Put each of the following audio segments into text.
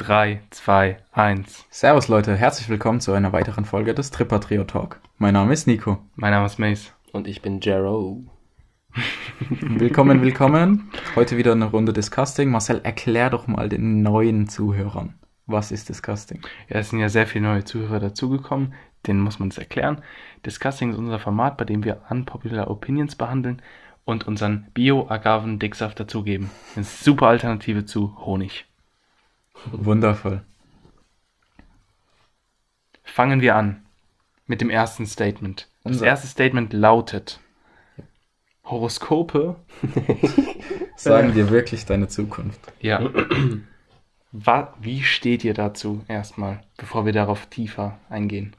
3, 2, 1. Servus Leute, herzlich willkommen zu einer weiteren Folge des Tripper Trio Talk. Mein Name ist Nico. Mein Name ist Mace. Und ich bin Jero. Willkommen, willkommen. Heute wieder eine Runde Disgusting. Marcel, erklär doch mal den neuen Zuhörern, was ist Disgusting? Ja, es sind ja sehr viele neue Zuhörer dazugekommen. Denen muss man es erklären. Disgusting ist unser Format, bei dem wir unpopular Opinions behandeln und unseren Bio-Agaven-Dicksaft dazugeben. Eine super Alternative zu Honig. Wundervoll. Fangen wir an mit dem ersten Statement. Das Unser- erste Statement lautet: Horoskope. Sagen dir wirklich deine Zukunft. Ja. Wie steht ihr dazu erstmal, bevor wir darauf tiefer eingehen?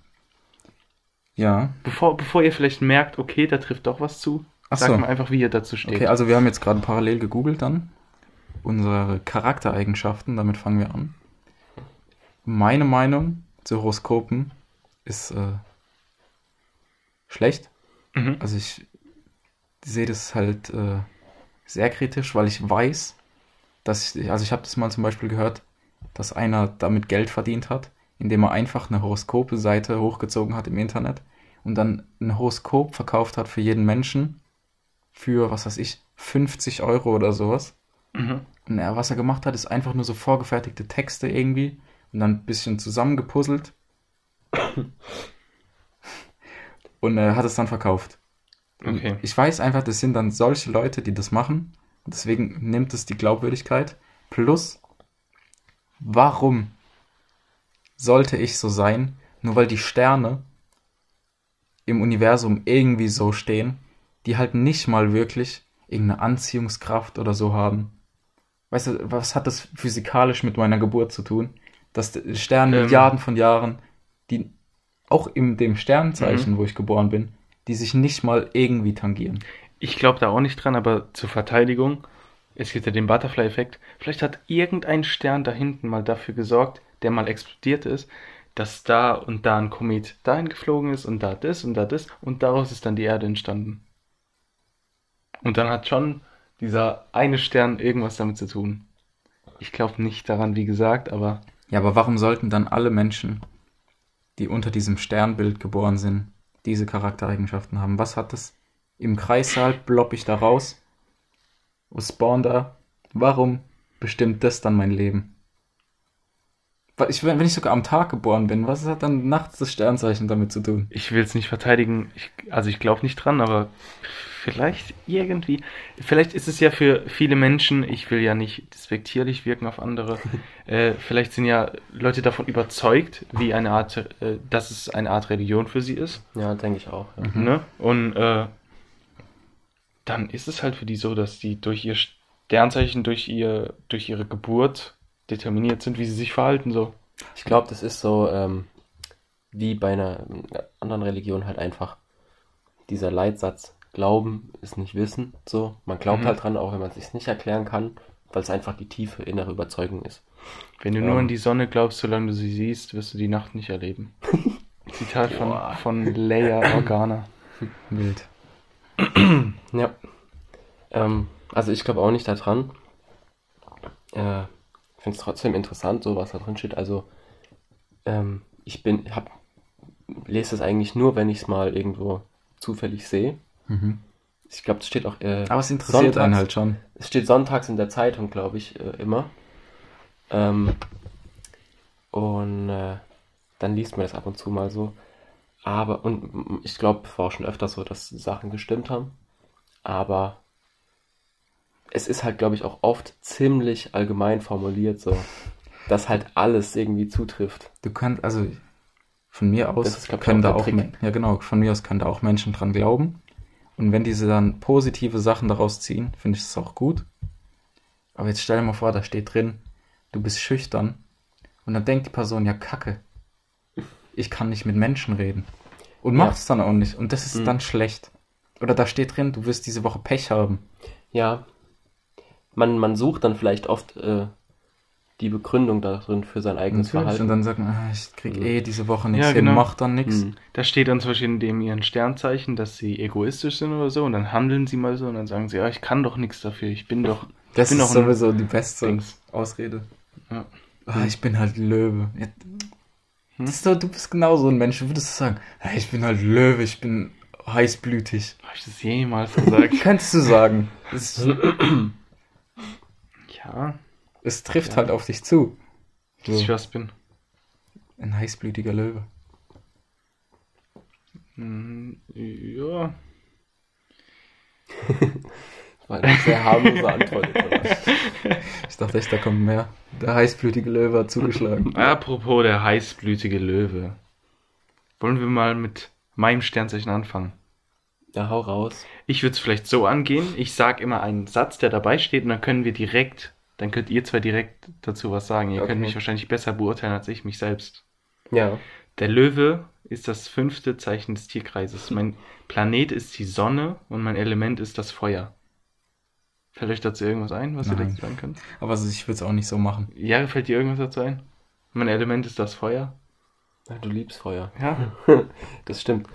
Ja, Bevor, bevor ihr vielleicht merkt, okay, da trifft doch was zu, Ach sagt so. mal einfach, wie ihr dazu steht. okay, also wir haben jetzt gerade parallel gegoogelt dann. Unsere Charaktereigenschaften, damit fangen wir an. Meine Meinung zu Horoskopen ist äh, schlecht. Mhm. Also ich sehe das halt äh, sehr kritisch, weil ich weiß, dass ich, also ich habe das mal zum Beispiel gehört, dass einer damit Geld verdient hat, indem er einfach eine Horoskope-Seite hochgezogen hat im Internet und dann ein Horoskop verkauft hat für jeden Menschen für, was weiß ich, 50 Euro oder sowas. Mhm. Und er, was er gemacht hat, ist einfach nur so vorgefertigte Texte irgendwie und dann ein bisschen zusammengepuzzelt. und er hat es dann verkauft. Okay. Ich weiß einfach, das sind dann solche Leute, die das machen. Deswegen nimmt es die Glaubwürdigkeit. Plus, warum sollte ich so sein, nur weil die Sterne im Universum irgendwie so stehen, die halt nicht mal wirklich irgendeine Anziehungskraft oder so haben. Weißt du, was hat das physikalisch mit meiner Geburt zu tun? Dass Sterne Ähm. Milliarden von Jahren, die auch in dem Sternzeichen, wo ich geboren bin, die sich nicht mal irgendwie tangieren. Ich glaube da auch nicht dran, aber zur Verteidigung, es gibt ja den Butterfly-Effekt. Vielleicht hat irgendein Stern da hinten mal dafür gesorgt, der mal explodiert ist, dass da und da ein Komet dahin geflogen ist und da das und da das und daraus ist dann die Erde entstanden. Und dann hat schon dieser eine Stern irgendwas damit zu tun. Ich glaube nicht daran, wie gesagt, aber Ja, aber warum sollten dann alle Menschen, die unter diesem Sternbild geboren sind, diese Charaktereigenschaften haben? Was hat das? Im Kreissaal blopp ich da raus. Was spawn da? Warum bestimmt das dann mein Leben? Ich, wenn wenn ich sogar am Tag geboren bin, was hat dann nachts das Sternzeichen damit zu tun? ich will es nicht verteidigen. Ich, also ich glaube nicht dran, aber vielleicht irgendwie. Vielleicht ist es ja für viele Menschen, ich will ja nicht despektierlich wirken auf andere, äh, vielleicht sind ja Leute davon überzeugt, wie eine Art, äh, dass es eine Art Religion für sie ist. Ja, denke ich auch. Ja. Ne? Und äh, dann ist es halt für die so, dass die durch ihr Sternzeichen, durch ihr, durch ihre Geburt determiniert sind, wie sie sich verhalten. So. Ich glaube, das ist so ähm, wie bei einer anderen Religion halt einfach dieser Leitsatz. Glauben ist nicht Wissen. So, man glaubt Mhm. halt dran, auch wenn man es sich nicht erklären kann, weil es einfach die tiefe innere Überzeugung ist. Wenn du nur Ähm. an die Sonne glaubst, solange du sie siehst, wirst du die Nacht nicht erleben. Zitat von, Boah. von Leia Organa. Wild. Ja. Ähm, also ich glaube auch nicht daran. Äh, finde es trotzdem interessant, so was da drin steht. Also ähm, ich bin, hab, lese es eigentlich nur, wenn ich es mal irgendwo zufällig sehe. Mhm. Ich glaube, es steht auch. Äh, Aber es interessiert einen Sonntags- halt schon. Es steht sonntags in der Zeitung, glaube ich, äh, immer. Ähm, und äh, dann liest man das ab und zu mal so. Aber, und ich glaube, es war auch schon öfter so, dass Sachen gestimmt haben. Aber es ist halt, glaube ich, auch oft ziemlich allgemein formuliert, so, dass halt alles irgendwie zutrifft. Du kannst, also von mir aus Das ist, können da auch, ja genau, von mir aus können da auch Menschen dran glauben. Und wenn diese dann positive Sachen daraus ziehen, finde ich das auch gut. Aber jetzt stell dir mal vor, da steht drin, du bist schüchtern. Und dann denkt die Person, ja kacke, ich kann nicht mit Menschen reden. Und Ja. macht es dann auch nicht. Und das ist Mhm. dann schlecht. Oder da steht drin, du wirst diese Woche Pech haben. Ja, man, man sucht dann vielleicht oft äh, die Begründung darin für sein eigenes Natürlich. Verhalten. Und dann sagt man, ah, ich krieg Mhm. eh diese Woche nichts Ja, hin, genau. mach dann nichts. Mhm. Da steht dann zum Beispiel in dem ihren Sternzeichen, dass sie egoistisch sind oder so und dann handeln sie mal so und dann sagen sie, ja, ich kann doch nichts dafür, ich bin doch, Das bin ist doch sowieso die beste Dings. Ausrede. Ja. Ah, ich bin halt Löwe. Ja, Hm? das ist doch, du bist genau so ein Mensch. Du würdest sagen, ah, ich bin halt Löwe, ich bin heißblütig. Habe ich das jemals gesagt? Könntest du sagen. Ja, es trifft halt auf dich zu. dass ich was bin. Ein heißblütiger Löwe. Hm, Ja. Das war eine sehr harmlose Antwort. Ich dachte echt, da kommt mehr. Der heißblütige Löwe hat zugeschlagen. Apropos der heißblütige Löwe. Wollen wir mal mit meinem Sternzeichen anfangen? Ja, hau raus. Ich würde es vielleicht so angehen. Ich sage immer einen Satz, der dabei steht, und dann können wir direkt, dann könnt ihr zwei direkt dazu was sagen. Ihr Okay. könnt mich wahrscheinlich besser beurteilen als ich mich selbst. Ja. Der Löwe ist das fünfte Zeichen des Tierkreises. Mein Planet ist die Sonne und mein Element ist das Feuer. Fällt euch dazu irgendwas ein, was ihr Nein. dazu sagen könnt? Aber also ich würde es auch nicht so machen. Ja, fällt dir irgendwas dazu ein? Mein Element ist das Feuer. Ja, Du liebst Feuer. Ja. Das stimmt.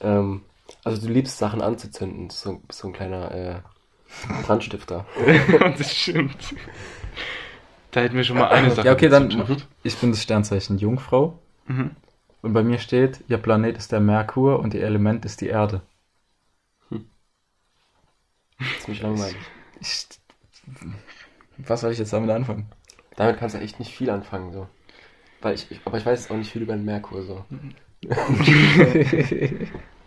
Ähm, also du liebst Sachen anzuzünden. So, so ein kleiner äh, Brandstifter. das stimmt. Da hätten wir schon mal eine Sache. Ja, okay, dann. geschafft. Ich bin das Sternzeichen Jungfrau. Mhm. Und bei mir steht, ihr Planet ist der Merkur und ihr Element ist die Erde. Ziemlich langweilig. Ich, was soll ich jetzt damit anfangen? Damit kannst du echt nicht viel anfangen, so. Weil ich aber ich weiß auch nicht viel über den Merkur, so.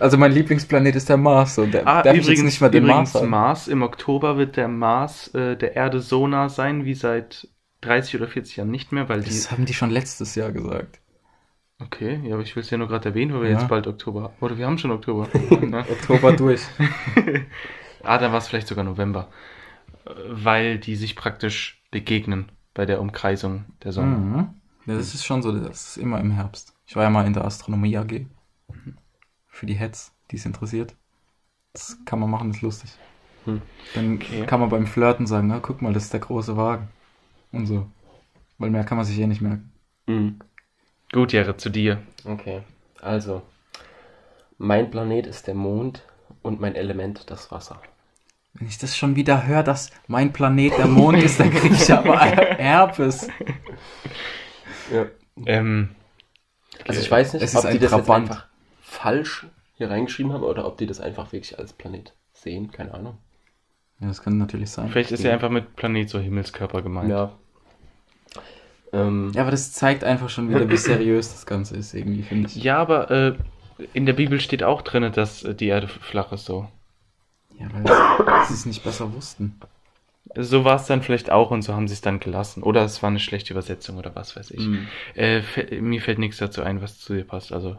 also mein Lieblingsplanet ist der Mars. So. Der, Ah, darf übrigens, nicht mal den übrigens Mars Mars? Im Oktober wird der Mars äh, der Erde so nah sein wie seit 30 oder 40 Jahren nicht mehr, weil die. Das haben die schon letztes Jahr gesagt. Okay, ja, aber ich will es ja nur gerade erwähnen, weil wir Ja. jetzt bald Oktober haben. Oder wir haben schon Oktober. Ne? Oktober durch. ah, dann war es vielleicht sogar November. Weil die sich praktisch begegnen bei der Umkreisung der Sonne. Mhm. Ja, das ist schon so, das ist immer im Herbst. Ich war ja mal in der Astronomie AG. Für die Heads, die es interessiert. Das kann man machen, das ist lustig. Hm. Dann Okay. kann man beim Flirten sagen, na, guck mal, das ist der große Wagen. Und so. Weil mehr kann man sich eh nicht merken. Mhm. Gut, Jere, zu dir. Okay. Also. Mein Planet ist der Mond und mein Element das Wasser. Wenn ich das schon wieder höre, dass mein Planet der Mond ist, dann kriege ich aber Herpes. Ja. Ähm, Also ich weiß nicht, Es ist ob die ein das Trabant. jetzt einfach falsch hier reingeschrieben haben oder ob die das einfach wirklich als Planet sehen. Keine Ahnung. Ja, das kann natürlich sein. vielleicht ist ja einfach mit Planet so Himmelskörper gemeint. Ja. Ähm, Ja, aber das zeigt einfach schon wieder, wie seriös das Ganze ist, irgendwie, finde ich. Ja, aber äh, in der Bibel steht auch drin, dass äh, die Erde flach ist so. Ja, weil sie es nicht besser wussten. So war es dann vielleicht auch und so haben sie es dann gelassen. Oder es war eine schlechte Übersetzung oder was weiß ich. Mhm. Äh, mir fällt nichts dazu ein, was zu dir passt. Also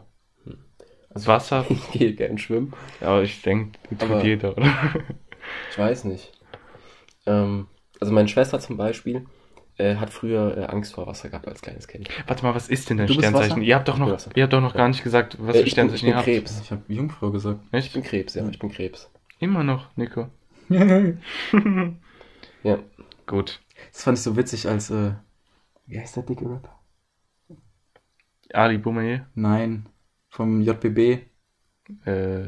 Also- Wasser, ich gehe gern schwimmen. aber ich denke, tut Aber- jeder, oder? Ich weiß nicht. Ähm, also meine Schwester zum Beispiel äh, hat früher äh, Angst vor Wasser gehabt als kleines Kind. Warte mal, was ist denn dein Du Sternzeichen? Ihr habt doch Ich bin noch, ihr habt doch noch Ja. gar nicht gesagt, was Äh, für ich bin, ich Sternzeichen bin ihr habt. Krebs. Ich habe Jungfrau gesagt. Ich Echt? bin Krebs, ja, ich bin Krebs. Immer noch, Nico. Ja. Gut. Das fand ich so witzig, als, äh, wie heißt der dicke Rapper? Ali Boumaier, Nein, vom JBB. äh,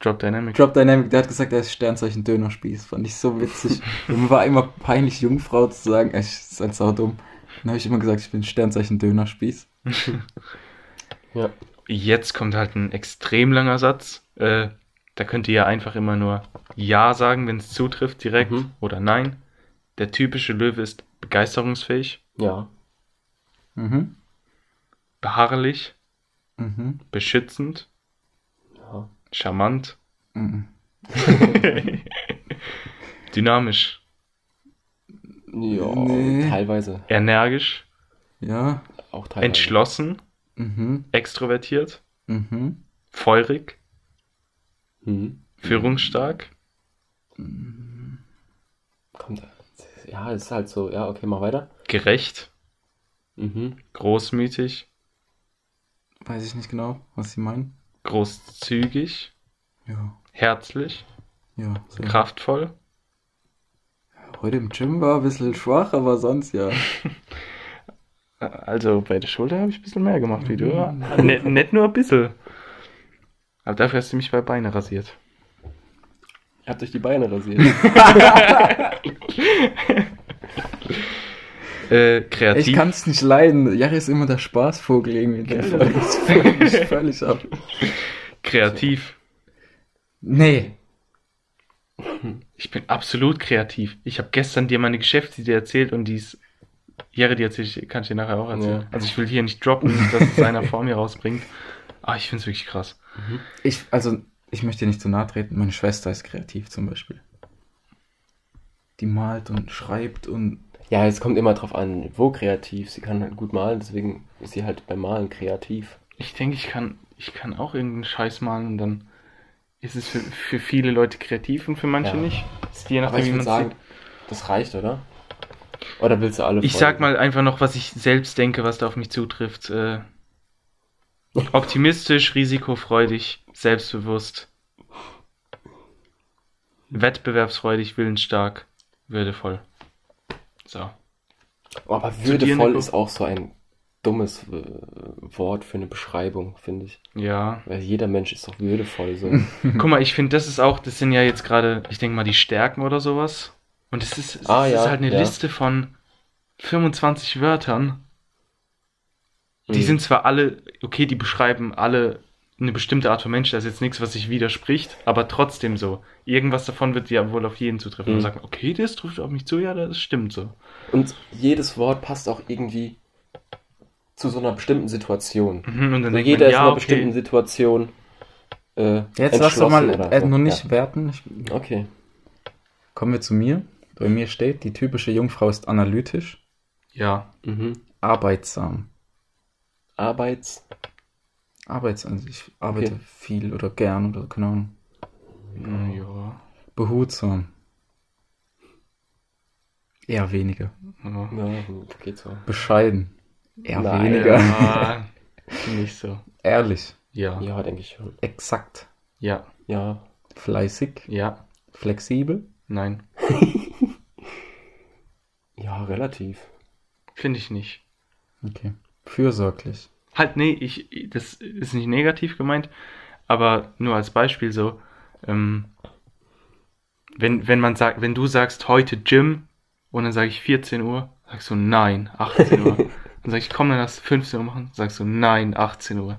Drop Dynamic. Drop Dynamic, der hat gesagt, er ist Sternzeichen Dönerspieß. Fand ich so witzig. Und mir war immer peinlich, Jungfrau zu sagen. Ey, Das ist halt saudumm. Dann habe ich immer gesagt, ich bin Sternzeichen Dönerspieß. Ja. Jetzt kommt halt ein extrem langer Satz. Äh, da könnt ihr ja einfach immer nur Ja sagen, wenn es zutrifft, direkt Mhm. oder Nein. Der typische Löwe ist begeisterungsfähig, Ja. Mhm. beharrlich, Mhm. beschützend, Ja. charmant, Mhm. dynamisch, Ja, Nee. teilweise. energisch, Ja. Auch teilweise. entschlossen, Mhm. extrovertiert, Mhm. feurig, Mhm. führungsstark, Kommt. Ja, ist halt so. Ja, okay, mach weiter. gerecht, Mhm. großmütig, Weiß ich nicht genau, was sie meinen. großzügig, Ja. herzlich, Ja. So. kraftvoll, Heute im Gym war ein bisschen schwach, aber sonst ja. Also bei der Schulter habe ich ein bisschen mehr gemacht wie du. Nicht, nicht nur ein bisschen. Aber dafür hast du mich bei Beine rasiert. Ihr habt euch die Beine rasiert. Äh, kreativ. Ich kann es nicht leiden. Jari ist immer der Spaßvogel irgendwie. Der folgt uns völlig, ab. kreativ. Nee. Ich bin absolut kreativ. Ich habe gestern dir meine Geschäftsidee erzählt und die ist. Jere, die erzähl ich, kann ich dir nachher auch erzählen. Ja. Also ich will hier nicht droppen, dass es einer vor mir rausbringt. Ah, ich find's wirklich krass. Ich, also, ich möchte dir nicht zu nahe treten. Meine Schwester ist kreativ zum Beispiel. Die malt und schreibt und Ja, es kommt immer drauf an, wo kreativ. Sie kann halt gut malen, deswegen ist sie halt beim Malen kreativ. Ich denke, ich kann, ich kann auch irgendeinen Scheiß malen und dann ist es für, für viele Leute kreativ und für manche Ja. nicht. Ist je Aber nachdem, ich wie würde man sagen, das reicht, oder? Oder willst du alle Ich folgen? sag mal einfach noch, was ich selbst denke, was da auf mich zutrifft. Äh, optimistisch, risikofreudig, selbstbewusst, wettbewerbsfreudig, willensstark, würdevoll. So. Oh, aber würdevoll ist auch so ein dummes äh, Wort für eine Beschreibung, finde ich. Ja. Weil jeder Mensch ist doch würdevoll. So. Guck mal, ich finde, das ist auch, das sind ja jetzt gerade, ich denke mal, die Stärken oder sowas. Und es ist, es Ah, ist ja, halt eine ja. Liste von 25 Wörtern. Die Mhm. sind zwar alle, okay, die beschreiben alle eine bestimmte Art von Mensch, das ist jetzt nichts, was sich widerspricht, aber trotzdem so. Irgendwas davon wird ja wohl auf jeden zutreffen. Mhm. Und sagt, man, okay, das trifft auf mich zu, ja, das stimmt so. Und jedes Wort passt auch irgendwie zu so einer bestimmten Situation. Mhm, und dann Also denkt jeder man, ist in ja, einer okay. bestimmten Situation. Äh, Jetzt lass doch mal äh, so. nur nicht Ja. werten. Ich, Okay. kommen wir zu mir. Bei mir steht, die typische Jungfrau ist analytisch, Ja, Mhm. arbeitsam. Arbeits. Arbeitsam, also ich arbeite Okay. viel oder gern oder keine Ahnung. ja. Behutsam. Eher weniger. ja. Geht so. Bescheiden. Eher Nein. weniger. Ja, nicht so. Ehrlich. Ja, Ja, denke ich schon. Exakt. ja, Ja. Fleißig. ja, Flexibel. nein, Ja, relativ. finde ich nicht. Okay. Fürsorglich. Halt, nee, ich, das ist nicht negativ gemeint, aber nur als Beispiel so, ähm, wenn, wenn man sagt, wenn du sagst heute Gym und dann sage ich 14 Uhr, sagst du nein, 18 Uhr. Dann sag ich, komm, dann lass 15 Uhr machen, sagst du nein, 18 Uhr.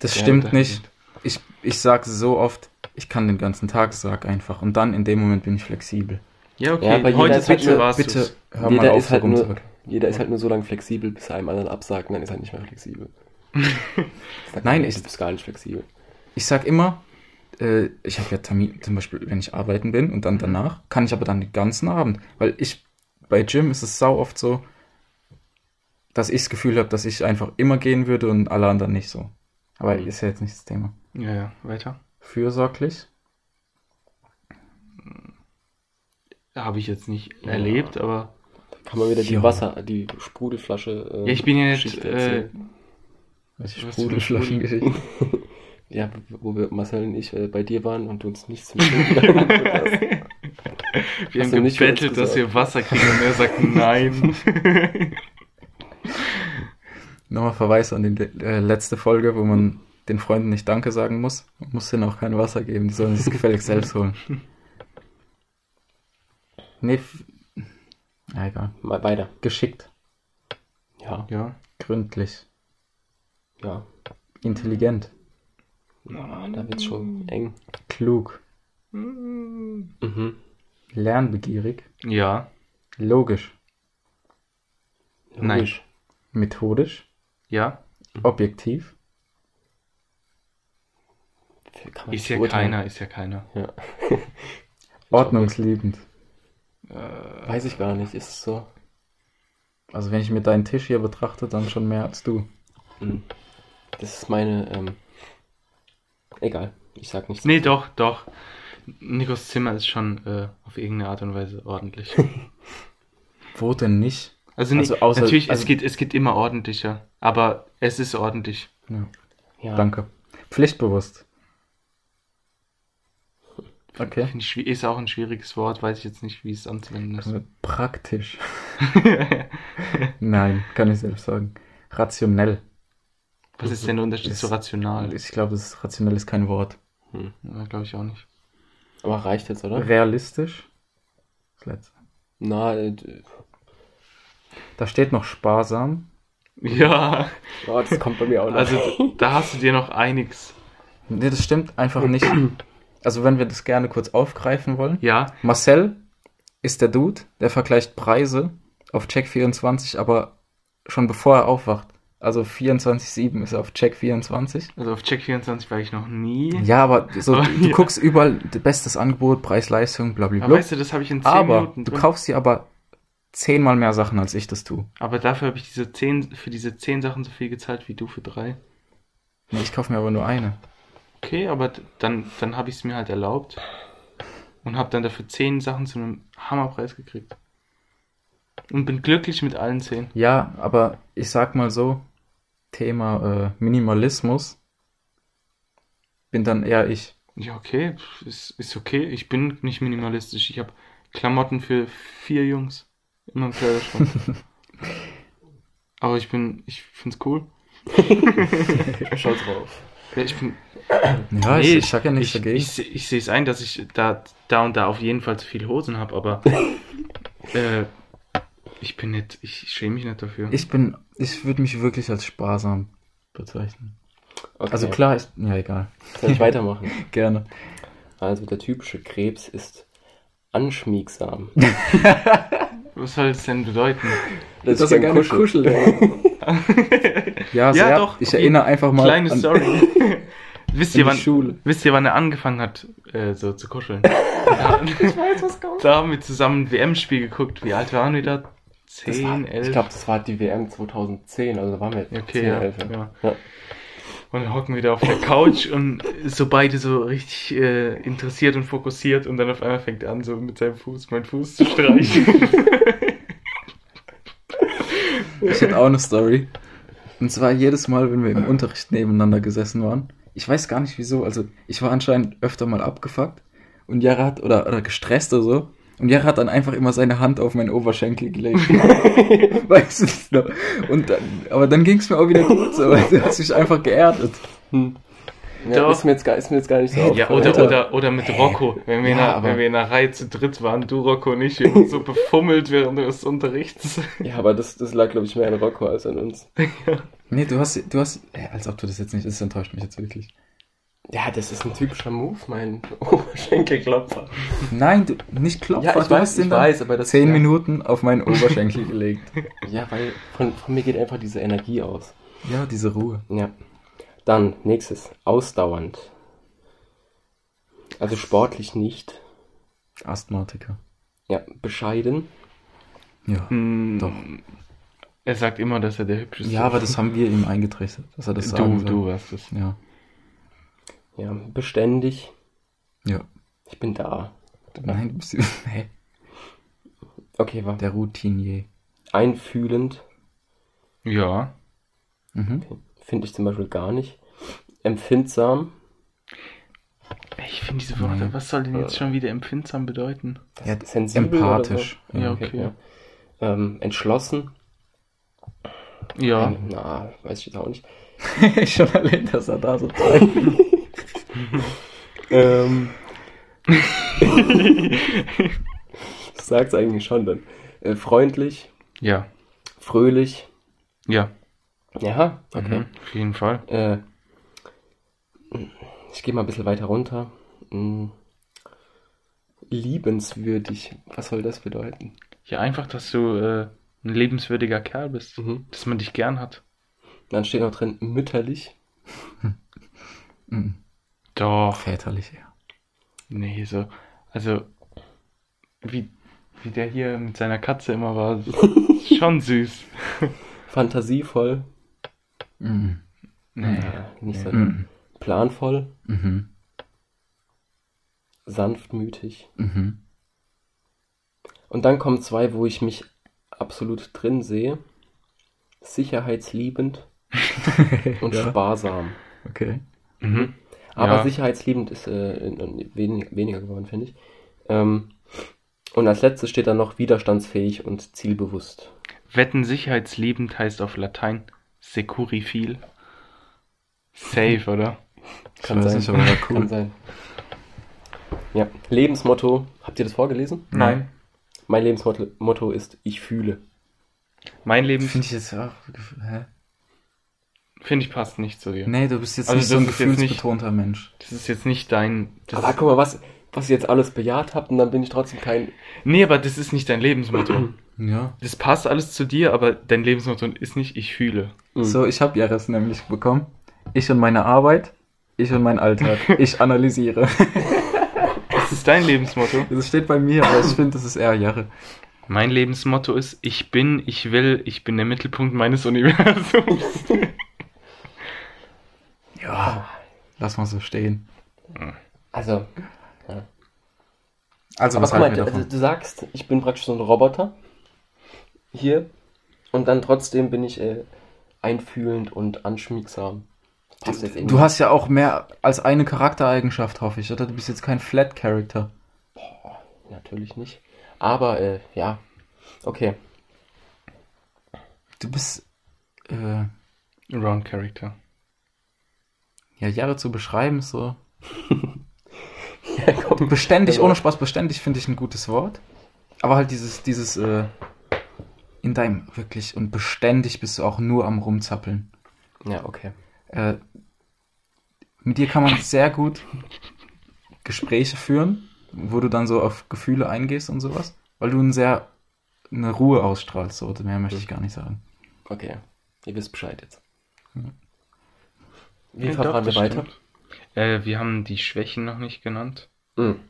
Das Ja, stimmt das nicht. Ich, ich sage so oft, ich kann den ganzen Tag sagen einfach. Und dann in dem Moment bin ich flexibel. Ja, okay, Ja, aber heute bitte- Bitte du's. hör jeder mal auf, ist halt nur. Jeder ist halt nur so lange flexibel, bis er einem anderen absagt und dann ist er halt nicht mehr flexibel. Nein, ich- du bist gar nicht flexibel. Ich sag immer, äh, ich habe ja Termin, zum Beispiel, wenn ich arbeiten bin und dann danach, kann ich aber dann den ganzen Abend. Weil ich, bei Gym ist es sau oft so, dass ich das Gefühl habe, dass ich einfach immer gehen würde und alle anderen nicht so. Aber Mhm. ist ja jetzt nicht das Thema. Ja, ja, weiter. Fürsorglich. Habe ich jetzt nicht Ja. erlebt, aber Kann man wieder die Ja. Wasser, die Sprudelflasche. Äh, ja, ich bin ja nicht, Geschichte äh, Was Sprudelflaschengeschichte. Ja, wo wir, Marcel und ich äh, bei dir waren und du uns nichts hast. wir Hast haben gebettelt, dass wir Wasser kriegen und er sagt nein. Nochmal Verweis an die äh, letzte Folge, wo man den Freunden nicht Danke sagen muss. Man muss denen auch kein Wasser geben, die sollen sich gefälligst selbst holen. Nee, ja, egal. Mal weiter. Geschickt, Ja, ja. gründlich, ja. intelligent, Ah, da wird's schon eng. klug, Mhm. lernbegierig, Ja, logisch, Nein. Logisch. methodisch, ja. objektiv, Ist ja keiner, ist ja keiner. Ja. ordnungsliebend. Weiß ich gar nicht, ist es so? Also wenn ich mir deinen Tisch hier betrachte, dann schon mehr als du. Mhm. Das ist meine, ähm, egal. Ich sag nichts. Nee, doch, doch. Nikos Zimmer ist schon äh, auf irgendeine Art und Weise ordentlich. Wo denn nicht? Also, nicht, Also außer- natürlich, also- es, geht, es geht immer ordentlicher, aber es ist ordentlich. Ja, Ja. danke. Pflichtbewusst. Okay. Ich, ist auch ein schwieriges Wort, weiß ich jetzt nicht, wie es anzuwenden ist. Praktisch. Nein, kann ich selbst sagen. Rationell. Was ist denn der Unterschied Ist- zu rational? Ich glaube, das ist, rationell ist kein Wort. Hm. Ja, Glaube ich auch nicht. Aber reicht jetzt, oder? Realistisch. Das letzte. Na, äh, Da steht noch sparsam. Ja, Oh, das kommt bei mir auch noch. also da hast du dir noch einiges. Nee, das stimmt einfach nicht. Also wenn wir das gerne kurz aufgreifen wollen. Ja, Marcel ist der Dude, der vergleicht Preise auf Check24, aber schon bevor er aufwacht. Also 24-7 ist er auf Check24. also auf Check24 war ich noch nie. Ja, aber so, Aber du ja. guckst überall bestes Angebot, Preis-Leistung, Aber blablabla. weißt du, das habe ich in 10 Aber Minuten du drin. kaufst dir aber zehnmal mehr Sachen, als ich das tue. Aber dafür habe ich diese 10, für diese 10 Sachen so viel gezahlt wie du für drei. Nee, Ich kaufe mir aber nur eine. Okay, aber dann, dann habe ich es mir halt erlaubt. Und habe dann dafür 10 Sachen zu einem Hammerpreis gekriegt. Und bin glücklich mit allen 10. Ja, aber ich sag mal so, Thema äh, Minimalismus bin dann eher ich. Ja, okay, ist, ist okay. Ich bin nicht minimalistisch. Ich habe Klamotten für vier Jungs in meinem Kleiderschrank. Aber ich bin, ich find's cool. Schaut drauf. Ich bin, Ja, ich, ich sag ja nichts ich, dagegen. ich, seh- ich sehe es ein, dass ich da, da und da auf jeden Fall zu viele Hosen habe, aber äh, ich bin nicht, ich schäme mich nicht dafür. Ich bin, ich würde mich wirklich als sparsam bezeichnen. Okay. Also klar ist, ja egal, Soll ich weitermachen? gerne. Also der typische Krebs ist anschmiegsam. Was soll das denn bedeuten? Das ist gern kuschelt. Ja, Ja, sehr, doch, ich okay. erinnere einfach mal Kleine an, Story. wisst, ihr, wann, Schule. wisst ihr, wann er angefangen hat, äh, so zu kuscheln? ja, ich weiß, was kommt. Da haben wir zusammen ein WM-Spiel geguckt. Wie alt waren wir da? Das war, 10, 11? ich glaube, das war die WM 2010, also da waren wir Okay, 10, ja, 11. ja. Ja. Und dann hocken wir da auf der Couch und so beide so richtig äh, interessiert und fokussiert und dann auf einmal fängt er an, so mit seinem Fuß meinen Fuß zu streichen. Ich hätte auch eine Story. Und zwar jedes Mal, wenn wir im Unterricht nebeneinander gesessen waren. Ich weiß gar nicht wieso. Also ich war anscheinend öfter mal abgefuckt und Jara hat oder, oder gestresst oder so. Und Jara hat dann einfach immer seine Hand auf meinen Oberschenkel gelegt. weißt du das noch? Und dann, aber dann ging es mir auch wieder gut so. weil Du hast mich einfach geerdet. Hm. Ja, ist, mir jetzt gar, ist mir jetzt gar nicht so ja, aufgefallen. oder, Alter. oder, oder mit Rocco. Wenn wir, in Ja, einer, aber- wenn wir in einer Reihe zu dritt waren, du Rocco und ich, wir haben uns so befummelt während des Unterrichts. Ja, aber das, das lag, glaube ich, mehr an Rocco als an uns. Nee, du hast, du hast, ey, als ob du das jetzt nicht, das enttäuscht mich jetzt wirklich. Ja, das ist ein typischer Move, mein Oberschenkelklopfer. Nein, du, nicht Klopfer, Ja, ich du weiß, hast den ich weiß, aber das- zehn ja. Minuten auf meinen Oberschenkel gelegt. Ja, weil von, von mir geht einfach diese Energie aus. Ja, diese Ruhe. Ja. Dann, nächstes. Ausdauernd. Also sportlich nicht. Asthmatiker. Ja, bescheiden. Ja. Hm, Doch. Er sagt immer, dass er der hübscheste Ja, aber das haben wir ihm eingetrichtert, dass er das Du, sagen soll. du warst es. Ja. Ja, beständig. Ja. Ich bin da. Nein, du bist hä? Okay, war der Routinier. einfühlend. Ja. Mhm. Finde ich zum Beispiel gar nicht. Empfindsam. Ich finde diese Worte, Nein. was soll denn jetzt schon wieder empfindsam bedeuten? Ja, Sensibel empathisch. So? Ja, okay. ja. Ähm, entschlossen. Ja. Na, weiß ich jetzt auch nicht. Schon allein, dass er da so zeigt. Ähm. das sagt's eigentlich schon dann. Äh, freundlich, Ja. fröhlich. Ja. Ja, okay. Mhm, auf jeden Fall. Äh, ich gehe mal ein bisschen weiter runter. Hm. Liebenswürdig. Was soll das bedeuten? Ja, einfach, dass du äh, ein lebenswürdiger Kerl bist. Mhm. Dass man dich gern hat. Dann steht noch drin mütterlich. Mhm. Doch. Väterlich, ja. Nee, so. Also, wie, wie der hier mit seiner Katze immer war. schon süß. Fantasievoll. Mhm. Nee. Ja, nicht so. Mhm. Planvoll. Mhm. Sanftmütig. Mhm. Und dann kommen zwei, wo ich mich absolut drin sehe. Sicherheitsliebend und ja. sparsam. Okay. Mhm. Aber Ja. sicherheitsliebend ist äh, wenig, weniger geworden, finde ich. Ähm, und als letztes steht dann noch widerstandsfähig und zielbewusst. Wetten sicherheitsliebend heißt auf Latein securifil. Safe, oder? Kann sein. nicht, aber cool. Kann sein. Ja, Lebensmotto. Habt ihr das vorgelesen? Nein. Mein Lebensmotto Motto ist Ich fühle. Mein Lebens... Finde ich jetzt auch. Hä? Finde ich passt nicht zu dir. Nee, du bist jetzt Also nicht so ein jetzt nicht- gefühlsbetonter Mensch. Das ist jetzt nicht dein... Das Aber guck mal, was, was ihr jetzt alles bejaht habt und dann bin ich trotzdem kein. nee, aber das ist nicht dein Lebensmotto. Ja. Das passt alles zu dir, aber dein Lebensmotto ist nicht, ich fühle. Mhm. So, ich habe Jahres nämlich bekommen. Ich und meine Arbeit, ich und mein Alltag. Ich analysiere. Das ist dein Lebensmotto. Das steht bei mir, aber ich finde, das ist eher Jahre. Mein Lebensmotto ist, ich bin, ich will, ich bin der Mittelpunkt meines Universums. Ja. Lass mal so stehen. Also, Also, aber was guck mal, wir du, du sagst, ich bin praktisch so ein Roboter. Hier. Und dann trotzdem bin ich äh, einfühlend und anschmiegsam. Das passt jetzt irgendwie. Du hast ja auch mehr als eine Charaktereigenschaft, hoffe ich, oder? Du bist jetzt kein Flat Character. Natürlich nicht. Aber, äh, ja. Okay. Du bist, äh, Wrong Character. Ja, Jahre zu beschreiben, ist so. Ja, komm. Beständig, ohne Spaß, beständig finde ich ein gutes Wort. Aber halt dieses, dieses, äh, in deinem, wirklich, und beständig bist du auch nur am Rumzappeln. Ja, okay. Äh, mit dir kann man sehr gut Gespräche führen, wo du dann so auf Gefühle eingehst und sowas, weil du ein sehr, eine Ruhe ausstrahlst, so, mehr möchte ich gar nicht sagen. Okay. Ihr wisst Bescheid jetzt. Wie verfahren wir weiter? Äh, wir haben die Schwächen noch nicht genannt. Mhm.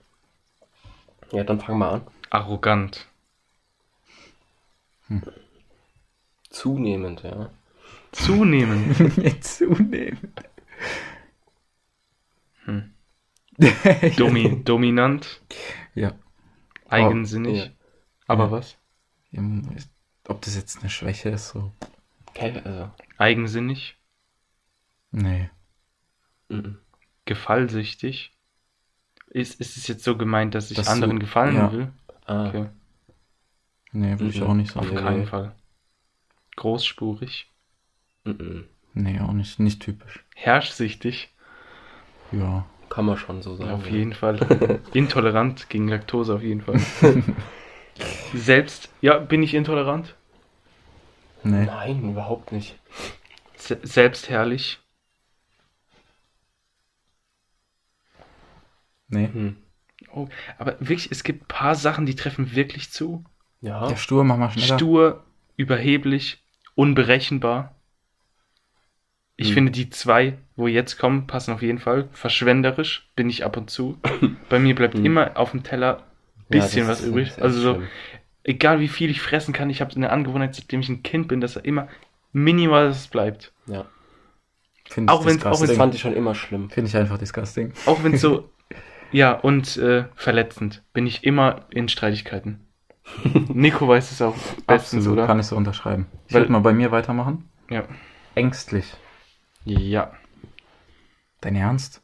Ja, dann fangen wir an. Arrogant. Zunehmend, ja. Zunehmen. Jetzt zunehmen. Hm. Domi dominant. Ja. Eigensinnig. ja. Aber Ja. was? Ob das jetzt eine Schwäche ist, so. Okay, also. Eigensinnig. Nee. Mhm. Gefallsüchtig. Ist, ist es jetzt so gemeint, dass ich Dass anderen du- gefallen ja. will? Ah, Okay. Nee, würde ich Mhm. auch nicht Auf sagen. Nee. keinen Fall. Großspurig. mhm. Nee, auch nicht. Nicht typisch. Herrschsüchtig. Ja. Kann man schon so sagen. auf ja. jeden Fall. Intolerant gegen Laktose auf jeden Fall. Selbst, ja, bin ich intolerant? Nee. Nein, überhaupt nicht. Se selbstherrlich. Nee. Hm. Oh, aber wirklich, es gibt ein paar Sachen, die treffen wirklich zu. Ja. Der Stur, mach mal schneller. Stur, überheblich, unberechenbar. Ich Hm. finde, die zwei, wo jetzt kommen, passen auf jeden Fall. Verschwenderisch bin ich ab und zu. Bei mir bleibt Hm. immer auf dem Teller Ja, bisschen das was ist- übrig. Also so, schlimm. egal wie viel ich fressen kann, ich habe eine Angewohnheit, seitdem ich ein Kind bin, dass er immer minimal was bleibt. Ja. Finde ich Auch wenn's- auch Das wenn's fand ich schon immer schlimm. Finde ich einfach disgusting. Auch wenn es so, ja, und äh, verletzend bin ich immer in Streitigkeiten. Nico weiß es auch bestens, Absolut, oder? kann ich so unterschreiben. Ich Weil- würde mal bei mir weitermachen. Ja. Ängstlich. Ja. Dein Ernst?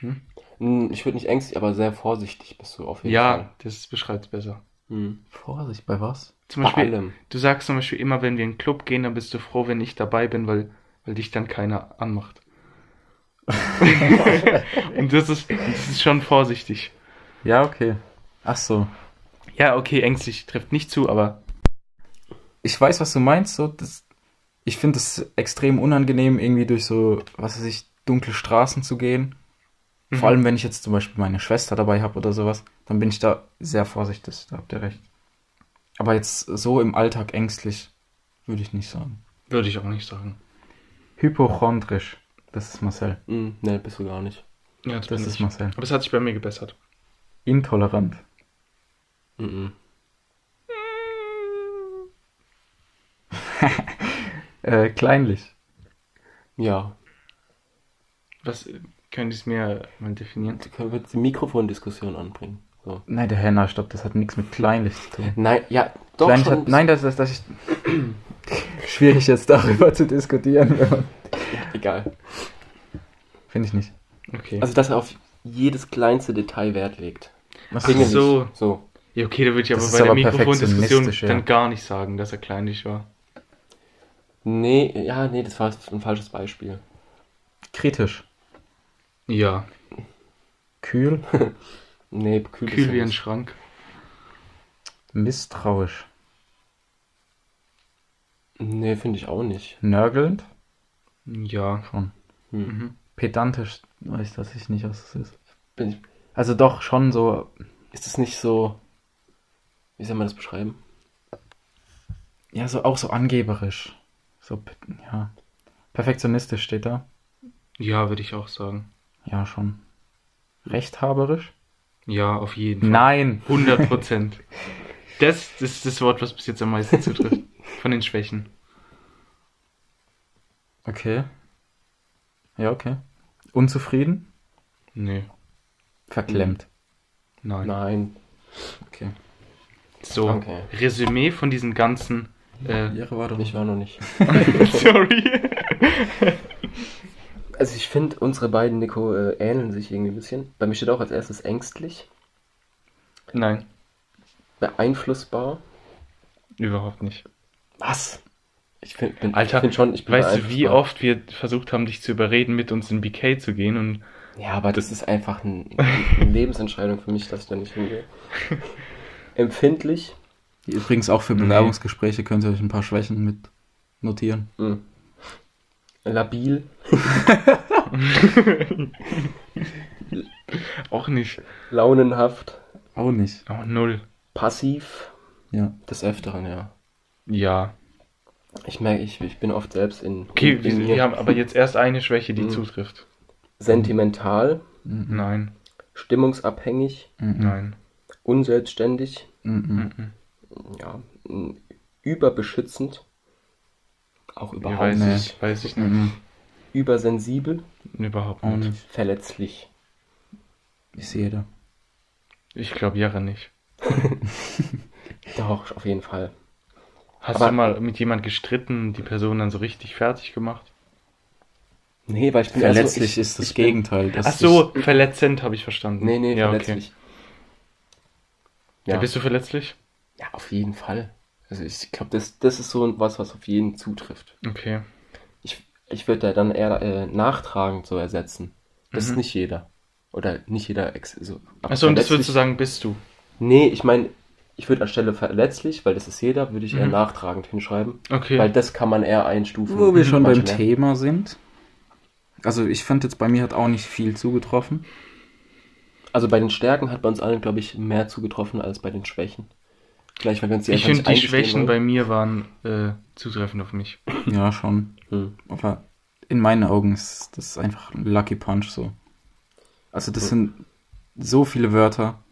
Hm, Ich würde nicht ängstlich, aber sehr vorsichtig bist du auf jeden Ja, Fall. das beschreibt es besser. Hm. Vorsicht, bei was? Zum Bei Beispiel, allem. du sagst zum Beispiel immer, wenn wir in den Club gehen, dann bist du froh, wenn ich dabei bin, weil, weil dich dann keiner anmacht. und das ist, das ist schon vorsichtig. Ja, okay. Ach so. Ja, okay, ängstlich trifft nicht zu, aber Ich weiß, was du meinst. So, das, ich finde es extrem unangenehm, irgendwie durch so, was weiß ich, dunkle Straßen zu gehen. Vor Mhm. allem, wenn ich jetzt zum Beispiel meine Schwester dabei habe oder sowas, dann bin ich da sehr vorsichtig. Da habt ihr recht. Aber jetzt so im Alltag ängstlich, würde ich nicht sagen. würde ich auch nicht sagen. Hypochondrisch. Das ist Marcel. Hm, ne, bist du gar nicht. Ja, Das bin ist ich. Marcel. Aber es hat sich bei mir gebessert. Intolerant. Mhm. Äh, kleinlich. Ja. Was könnt ihr es mir mal definieren? Können wir jetzt die Mikrofondiskussion anbringen. So. Nein, der Herr, na, stopp, das hat nichts mit kleinlich zu tun. Nein, ja, doch Kleinlich schon. hat, nein, das ist, das ist schwierig jetzt darüber zu diskutieren. wenn man- Egal. Finde ich nicht. Okay. Also, dass er auf jedes kleinste Detail Wert legt. Was Ach so. So. ja, okay, da würde ich aber Das bei der Mikrofondiskussion ja. dann gar nicht sagen, dass er kleinlich war. Nee, ja, nee, das war ein falsches Beispiel. Kritisch. Ja, Kühl. Nee, kühl, kühl ist wie ein. Schrank. Misstrauisch. Nee, finde ich auch nicht. Nörgelnd? Ja. Schon. Hm. Mhm. Pedantisch weiß das ich nicht, was es ist. Bin ich, Also doch schon so, ist es nicht so. Wie soll man das beschreiben? ja, so auch so angeberisch. So, ja. Perfektionistisch steht da. Ja, würde ich auch sagen. Ja, schon. Rechthaberisch? Ja, auf jeden Fall. Nein. 100 Prozent. Das, das ist das Wort, was bis jetzt am meisten zutrifft. Von den Schwächen. Okay. Ja, okay. Unzufrieden? Nee, Verklemmt. nein. Nein. Okay. So, Okay. Resümee von diesen ganzen. Äh, Ihre war doch Ich war noch nicht. sorry. Also ich finde, unsere beiden, Nico, äh, ähneln sich irgendwie ein bisschen. Bei mir steht auch als erstes ängstlich, Nein, beeinflussbar. überhaupt nicht. Was? Ich find, bin, Alter, ich find schon, ich bin Weißt du, wie oft wir versucht haben, dich zu überreden, mit uns in BK zu gehen und Ja, aber das ist einfach ein, eine Lebensentscheidung für mich, dass ich da nicht hingehe. Empfindlich. Übrigens auch für. Bewerbungsgespräche könnt ihr euch ein paar Schwächen mit notieren. Hm. Labil. auch nicht. Launenhaft. Auch nicht. Oh, null. Passiv. Ja. Des Öfteren, ja. Ja. Ich merke, ich, ich bin oft selbst in, Okay, in, in wir, wir haben aber jetzt erst eine Schwäche, die Mhm. zutrifft. sentimental, Mhm. Nein, stimmungsabhängig, Mhm. nein. unselbstständig, Mhm. Mhm. ja, überbeschützend, auch Ja, überhaupt weiß nicht, ich, weiß ich nicht. Mhm. übersensibel, Überhaupt nicht. nicht. verletzlich. Ist jeder. Ich glaube Jahre nicht. Doch, auf jeden Fall. Hast Aber- du mal mit jemand gestritten, die Person dann so richtig fertig gemacht? Nee, weil ich bin Verletzlich ich, ist das ich bin- Gegenteil. Das Ach so, verletzend habe ich verstanden. Nee, nee, ja, verletzlich. Ja. Ja, Bist du verletzlich? ja, auf jeden Fall. Also ich glaube, das, das ist so was, was auf jeden zutrifft. Okay. Ich, ich würde da dann eher äh, nachtragend so ersetzen. Das Mhm. ist nicht jeder. Oder nicht jeder ex so. aber Achso, und das würdest du sagen, bist du? Nee, ich meine, ich würde anstelle verletzlich, weil das ist jeder, würde ich eher Mhm. nachtragend hinschreiben. Okay. Weil das kann man eher einstufen. Wo wir schon beim Manchmal. Thema sind. Also ich fand jetzt bei mir hat auch nicht viel zugetroffen. Also bei den Stärken hat bei uns allen, glaube ich, mehr zugetroffen als bei den Schwächen. Vielleicht, weil wir uns die ich finde, die Schwächen bei wollen. mir waren äh, zutreffend auf mich. Ja, schon. Hm. Aber in meinen Augen ist das einfach ein Lucky Punch so. Also das sind so viele Wörter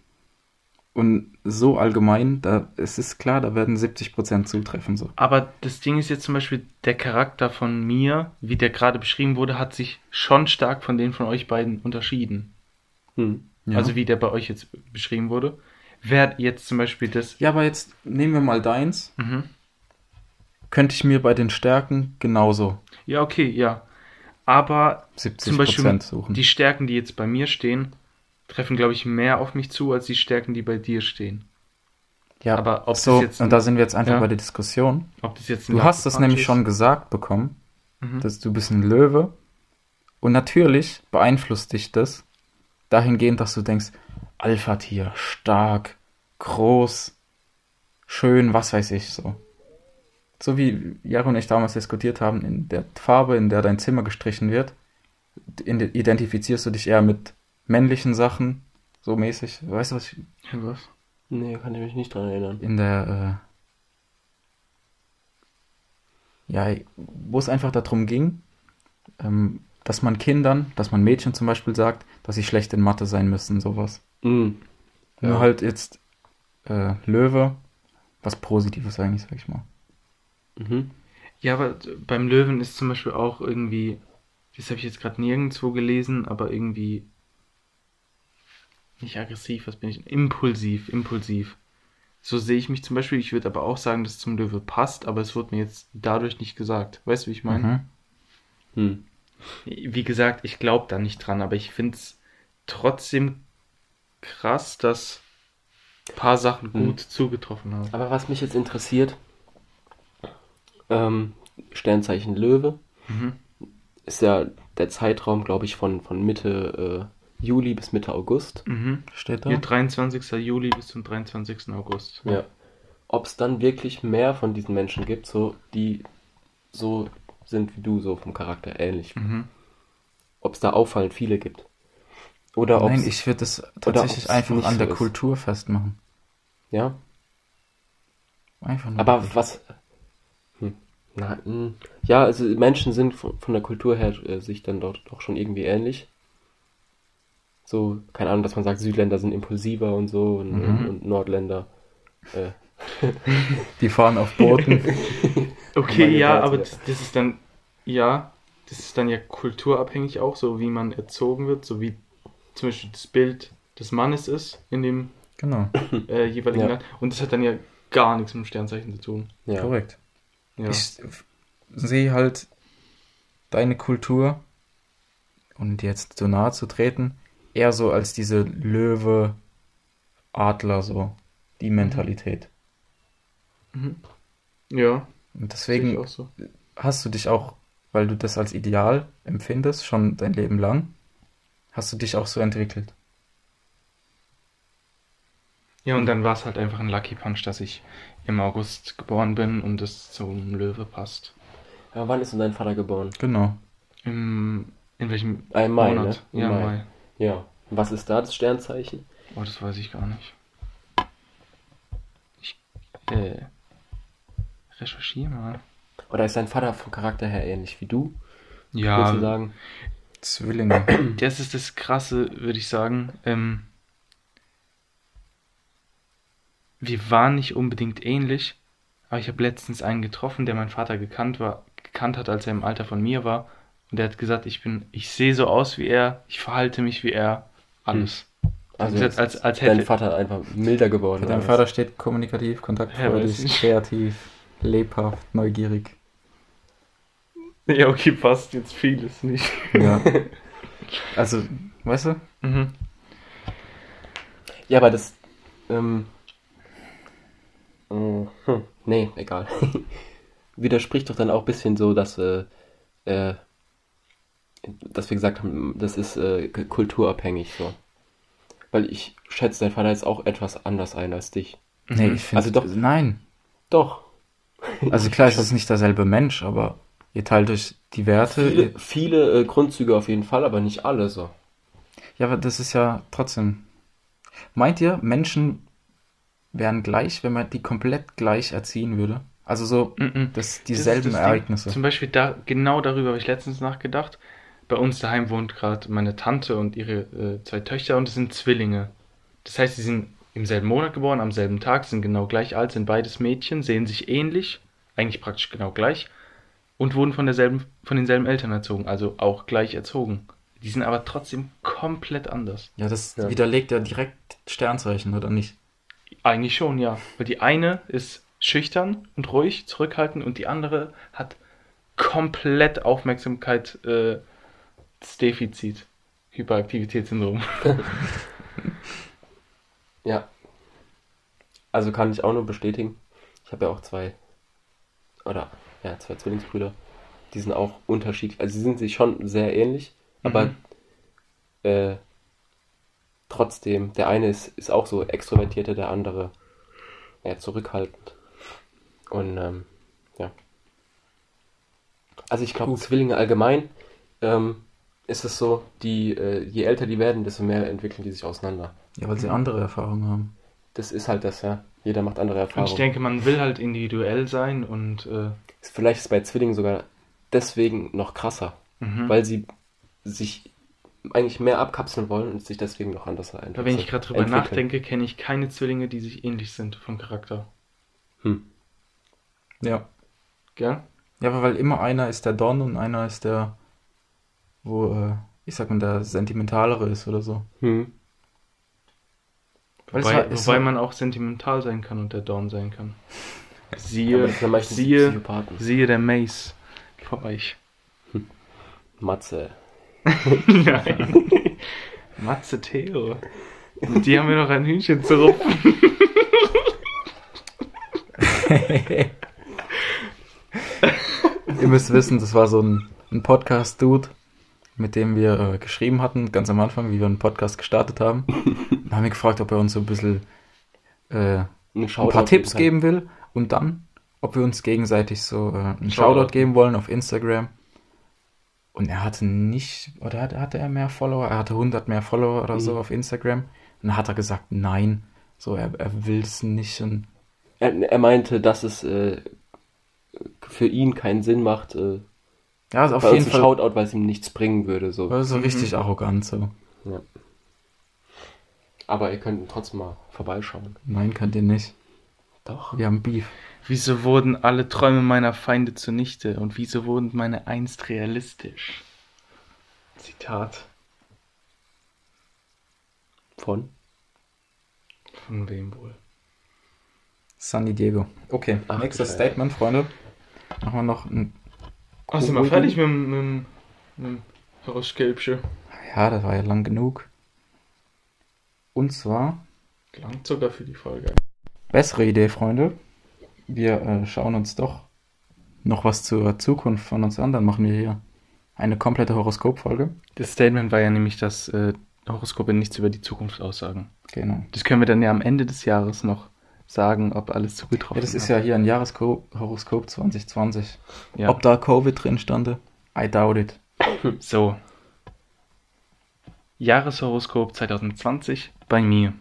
und so allgemein, da es ist klar, da werden 70% zutreffen so. Aber das Ding ist jetzt zum Beispiel, der Charakter von mir, wie der gerade beschrieben wurde, hat sich schon stark von den von euch beiden unterschieden. Hm. Ja. Also wie der bei euch jetzt beschrieben wurde. Wer jetzt zum Beispiel das. ja, aber jetzt nehmen wir mal deins. Mhm. Könnte ich mir bei den Stärken genauso Ja, okay, ja. Aber 70% zum Beispiel suchen. die Stärken, die jetzt bei mir stehen, treffen, glaube ich, mehr auf mich zu, als die Stärken, die bei dir stehen. ja, aber ob das so, jetzt- und da sind wir jetzt einfach Ja. bei der Diskussion. Ob das jetzt Du hast das nämlich Punch schon ist? gesagt bekommen, Mhm. dass du bist ein Löwe. Und natürlich beeinflusst dich das dahingehend, dass du denkst, Alpha-Tier, stark, groß, schön, was weiß ich so. So wie Jaro und ich damals diskutiert haben, in der Farbe, in der dein Zimmer gestrichen wird, identifizierst du dich eher mit männlichen Sachen, so mäßig. Weißt du, was ich, was? Nee, kann ich mich nicht dran erinnern. in der, äh, ja, wo es einfach darum ging, ähm, dass man Kindern, dass man Mädchen zum Beispiel sagt, dass sie schlecht in Mathe sein müssen, sowas. Hm. Nur Ja. halt jetzt äh, Löwe, was Positives eigentlich, sag ich mal. Mhm. Ja, aber beim Löwen ist zum Beispiel auch irgendwie, das habe ich jetzt gerade nirgendwo gelesen, aber irgendwie nicht aggressiv, was bin ich? Impulsiv, impulsiv. So sehe ich mich zum Beispiel. Ich würde aber auch sagen, dass es zum Löwe passt, aber es wurde mir jetzt dadurch nicht gesagt. Weißt du, wie ich meine? Mhm. Hm. Wie gesagt, ich glaube da nicht dran, aber ich finde es trotzdem krass, dass ein paar Sachen Mhm. gut zugetroffen haben. Aber was mich jetzt interessiert, ähm, Sternzeichen Löwe, Mhm. ist ja der Zeitraum, glaube ich, von, von Mitte äh, Juli bis Mitte August. Mhm. Steht da? Hier 23. Juli bis zum 23. August. Ja. Ob es dann wirklich mehr von diesen Menschen gibt, so die so sind wie du, so vom Charakter ähnlich. Mhm. Ob es da auffallend viele gibt. Oder ob Nein, ich würde das tatsächlich einfach nicht an so der ist. Kultur festmachen. ja. Einfach nur. Aber was. Hm. Na, hm. Ja, also Menschen sind von, von der Kultur her äh, sich dann dort doch schon irgendwie ähnlich. So, keine Ahnung, dass man sagt, Südländer sind impulsiver und so und, Mhm. und Nordländer. Äh, die fahren auf Booten. Okay, ja, Seite, aber ja. das, das ist dann, ja, das ist dann ja kulturabhängig auch, so wie man erzogen wird, so wie zum Beispiel das Bild des Mannes ist in dem genau, äh, jeweiligen Ja. Land. Und das hat dann ja gar nichts mit dem Sternzeichen zu tun. ja. korrekt. Ja. Ich sehe halt deine Kultur, und jetzt so nahe zu treten, eher so als diese Löwe, Adler, so die Mentalität. Mhm. Ja, Und deswegen auch so. hast du dich auch, weil du das als Ideal empfindest, schon dein Leben lang, hast du dich auch so entwickelt. Ja, und dann war es halt einfach ein Lucky Punch, dass ich im August geboren bin und es zum Löwe passt. Ja, wann ist denn dein Vater geboren? Genau. Im, in welchem Ah, im Mai, Monat? ne? Im Ja, Mai. Mai. Ja. Was ist da das Sternzeichen? Oh, das weiß ich gar nicht. Ich äh, recherchiere mal. Oder ist dein Vater vom Charakter her ähnlich wie du? Würdest du Ja, sagen? Zwillinge. das ist das Krasse, würde ich sagen. Ähm, wir waren nicht unbedingt ähnlich, aber ich habe letztens einen getroffen, der mein Vater gekannt war, gekannt hat, als er im Alter von mir war. Und der hat gesagt, ich bin, ich sehe so aus wie er, ich verhalte mich wie er, alles. Also gesagt, jetzt als- als ist dein hätte- Vater einfach milder geworden. Für oder Vater steht kommunikativ, Ja, kontaktfreudig, nicht. kreativ, lebhaft, neugierig. Ja, okay, passt jetzt vieles nicht. Ja. Also, weißt du? Mhm. Ja, aber das. Ähm, äh, hm, nee, egal. Widerspricht doch dann auch ein bisschen so, dass, äh, äh, dass wir gesagt haben, das ist äh, kulturabhängig so. Weil ich schätze dein Vater jetzt auch etwas anders ein als dich. Nee, Mhm. ich finde. Also doch- Nein. Doch. Also klar, es ist nicht derselbe Mensch, aber ihr teilt euch die Werte. Viele, Ihr, viele äh, Grundzüge auf jeden Fall, aber nicht alle so. ja, aber das ist ja trotzdem. Meint ihr, Menschen wären gleich, wenn man die komplett gleich erziehen würde? Also so, Mhm. das, Das ist dieselben das Ding. Ereignisse. Zum Beispiel da, genau darüber habe ich letztens nachgedacht. Bei uns daheim wohnt gerade meine Tante und ihre äh, zwei Töchter und es sind Zwillinge. Das heißt, sie sind im selben Monat geboren, am selben Tag, sind genau gleich alt, sind beides Mädchen, sehen sich ähnlich, eigentlich praktisch genau gleich und wurden von derselben, von denselben Eltern erzogen, also auch gleich erzogen. Die sind aber trotzdem komplett anders. Ja, das Ja. widerlegt ja direkt Sternzeichen, oder nicht? Eigentlich schon, ja. Weil die eine ist schüchtern und ruhig, zurückhaltend und die andere hat komplett Aufmerksamkeit äh, Defizit. Hyperaktivitätssyndrom. Ja. Also kann ich auch nur bestätigen. Ich habe ja auch zwei, oder ja, zwei Zwillingsbrüder. Die sind auch unterschiedlich. Also sie sind sich schon sehr ähnlich, aber Mhm. äh, trotzdem, der eine ist, ist auch so extrovertierter, der andere eher zurückhaltend. Und ähm, ja. Also ich glaube. Zwillinge allgemein ähm, ist es so, die, äh, je älter die werden, desto mehr entwickeln die sich auseinander. Ja, weil sie andere Erfahrungen haben. Das ist halt das, ja. Jeder macht andere Und Erfahrungen. ich denke, man will halt individuell sein und äh, Vielleicht ist es bei Zwillingen sogar deswegen noch krasser, mhm. weil sie sich eigentlich mehr abkapseln wollen und sich deswegen noch anders entwickeln. Aber wenn ich gerade drüber entwickeln. nachdenke, kenne ich keine Zwillinge, die sich ähnlich sind vom Charakter. Hm. Ja. Gell? Ja, aber weil immer einer ist der Don und einer ist der, wo, äh, ich sag mal, der sentimentalere ist oder so. Hm. Weil es Wobei, war- es wobei war- man auch sentimental sein kann und der Dorn sein kann. Siehe, siehe, Psychopathen. siehe der Mace vor euch. Matze. Nein. Matze Theo. Und die haben mir noch ein Hühnchen zu rupfen. Ihr müsst wissen, das war so ein, ein Podcast-Dude, mit dem wir äh, geschrieben hatten, ganz am Anfang, wie wir einen Podcast gestartet haben. Dann haben wir gefragt, ob er uns so ein bisschen äh, Ein, paar Tipps geben will und dann ob wir uns gegenseitig so äh, einen Shoutout. Shoutout geben wollen auf Instagram. Und er hatte nicht, oder hatte, hatte er mehr Follower? Er hatte 100 mehr Follower oder so Mhm. auf Instagram. Und dann hat er gesagt, nein, so, er, er will es nicht. Er, er meinte, dass es äh, für ihn keinen Sinn macht, äh, ja, also auf uns jeden ein Fall Shoutout, weil es ihm nichts bringen würde. So. so richtig arrogant, so. Ja. Aber ihr könnt trotzdem mal vorbeischauen. Nein, könnt ihr nicht. Doch. Wir haben Beef. Wieso wurden alle Träume meiner Feinde zunichte und wieso wurden meine einst realistisch? Zitat. Von? Von wem wohl? Sunny Diego. Okay, Ach, nächstes. Statement, Freunde. Machen wir noch ein. Ach, sind wir fertig mit, dem- mit, mit dem Horoskopchen? Ja, das war ja lang genug. Und zwar, Langt sogar für die Folge. bessere Idee, Freunde. Wir äh, schauen uns doch noch was zur Zukunft von uns an. Dann machen wir hier eine komplette Horoskopfolge. Das Statement war ja nämlich, dass äh, Horoskope nichts über die Zukunft aussagen. Genau. Das können wir dann ja am Ende des Jahres noch sagen, ob alles zugetroffen Ja, das ist hat. ja hier ein Jahreshoroskop 2020. Ja. Ob da Covid drin stande? I doubt it. So. Jahreshoroskop 2020 bei mir.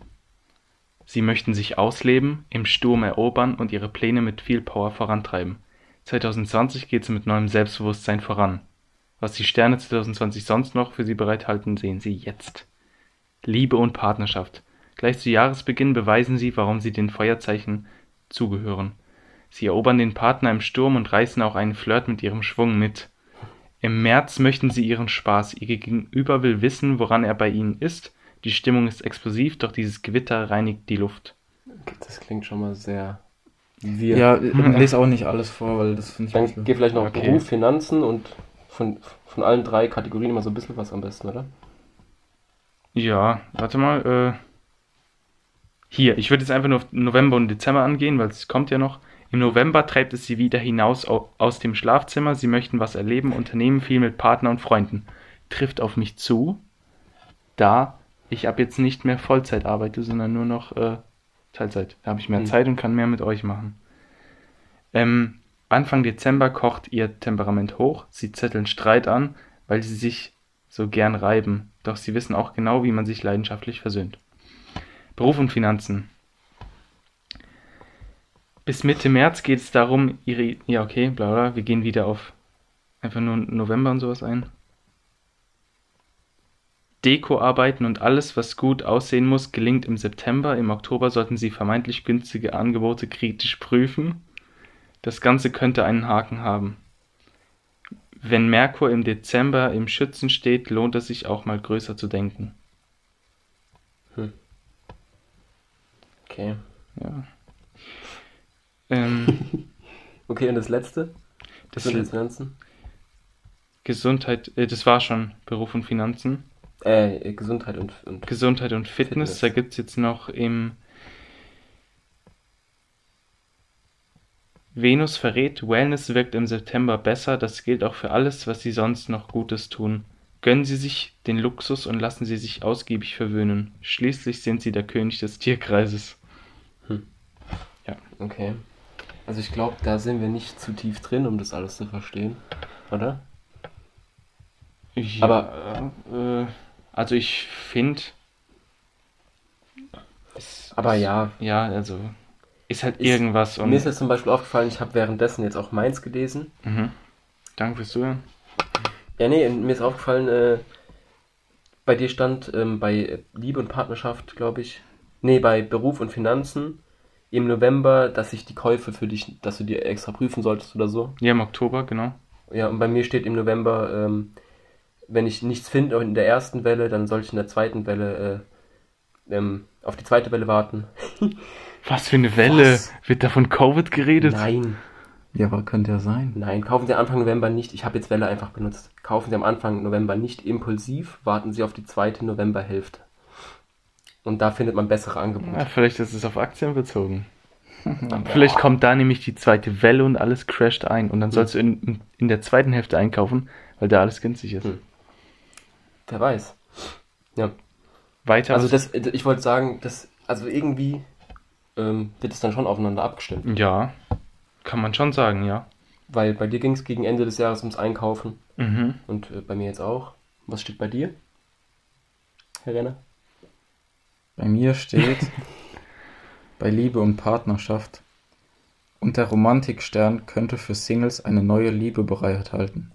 Sie möchten sich ausleben, im Sturm erobern und ihre Pläne mit viel Power vorantreiben. 2020 geht es mit neuem Selbstbewusstsein voran. Was die Sterne 2020 sonst noch für Sie bereithalten, sehen Sie jetzt. Liebe und Partnerschaft. Gleich zu Jahresbeginn beweisen Sie, warum Sie den Feuerzeichen zugehören. Sie erobern den Partner im Sturm und reißen auch einen Flirt mit ihrem Schwung mit. Im März möchten sie ihren Spaß. Ihr Gegenüber will wissen, woran er bei ihnen ist. Die Stimmung ist explosiv, doch dieses Gewitter reinigt die Luft. Das klingt schon mal sehr wir. Ja, äh, lese auch nicht alles vor, weil das finde ich Dann manchmal- geh vielleicht noch Okay. Beruf, Finanzen und von, von allen drei Kategorien immer so ein bisschen was am besten, oder? Ja, warte mal. Hier, ich würde jetzt einfach nur auf November und Dezember angehen, weil es kommt ja noch. Im November treibt es sie wieder hinaus au aus dem Schlafzimmer. Sie möchten was erleben, unternehmen viel mit Partner und Freunden. Trifft auf mich zu, da ich ab jetzt nicht mehr Vollzeit arbeite, sondern nur noch äh, Teilzeit. Da habe ich mehr Hm. Zeit und kann mehr mit euch machen. Ähm, Anfang Dezember kocht ihr Temperament hoch. Sie zetteln Streit an, weil sie sich so gern reiben. Doch sie wissen auch genau, wie man sich leidenschaftlich versöhnt. Beruf und Finanzen. Bis Mitte März geht es darum, ihre. Ja, okay, bla bla. Wir gehen wieder auf einfach nur November und sowas ein. Dekoarbeiten und alles, was gut aussehen muss, gelingt im September. Im Oktober sollten Sie vermeintlich günstige Angebote kritisch prüfen. Das Ganze könnte einen Haken haben. Wenn Merkur im Dezember im Schützen steht, lohnt es sich auch mal größer zu denken. Okay. Ja. Ähm, Okay, und das letzte? das sind jetzt Finanzen? Gesundheit, äh, das war schon Beruf und Finanzen. Äh, Gesundheit und, und Gesundheit und Fitness, Fitness. da gibt es jetzt noch im Venus verrät, Wellness wirkt im September besser, das gilt auch für alles, was Sie sonst noch Gutes tun. Gönnen Sie sich den Luxus und lassen Sie sich ausgiebig verwöhnen. Schließlich sind Sie der König des Tierkreises. Okay. Also ich glaube, da sind wir nicht zu tief drin, um das alles zu verstehen. Oder? Ja, Aber- äh, also ich finde. Aber ja, Ja, also ist halt Ist- irgendwas und. mir ist jetzt zum Beispiel aufgefallen, ich habe währenddessen jetzt auch meins gelesen. Mhm. Danke fürs Zuhören. Ja, nee, mir ist aufgefallen, äh, bei dir stand ähm, bei Liebe und Partnerschaft, glaube ich. Nee, bei Beruf und Finanzen im November, dass sich die Käufe für dich, dass du dir extra prüfen solltest oder so. Ja, im Oktober, genau. Ja, und bei mir steht im November, ähm, wenn ich nichts finde in der ersten Welle, dann soll ich in der zweiten Welle äh, ähm, auf die zweite Welle warten. Was für eine Welle? Was? Wird da von Covid geredet? Nein, Ja, aber könnte ja sein. nein, kaufen Sie Anfang November nicht. Ich habe jetzt Welle einfach benutzt. Kaufen Sie am Anfang November nicht impulsiv, warten Sie auf die zweite Novemberhälfte. Und da findet man bessere Angebote. Ja, vielleicht ist es auf Aktien bezogen. vielleicht kommt da nämlich die zweite Welle und alles crasht ein. Und dann sollst du in, in der zweiten Hälfte einkaufen, weil da alles günstig ist. Hm. Wer weiß. Ja. Weiter. Also das, ich wollte sagen, dass, also irgendwie ähm, wird es dann schon aufeinander abgestimmt. ja. Kann man schon sagen, ja. Weil bei dir ging es gegen Ende des Jahres ums Einkaufen Mhm. und äh, bei mir jetzt auch. Was steht bei dir, Herr Renner? Bei mir steht bei Liebe und Partnerschaft. Und der Romantikstern könnte für Singles eine neue Liebe bereithalten.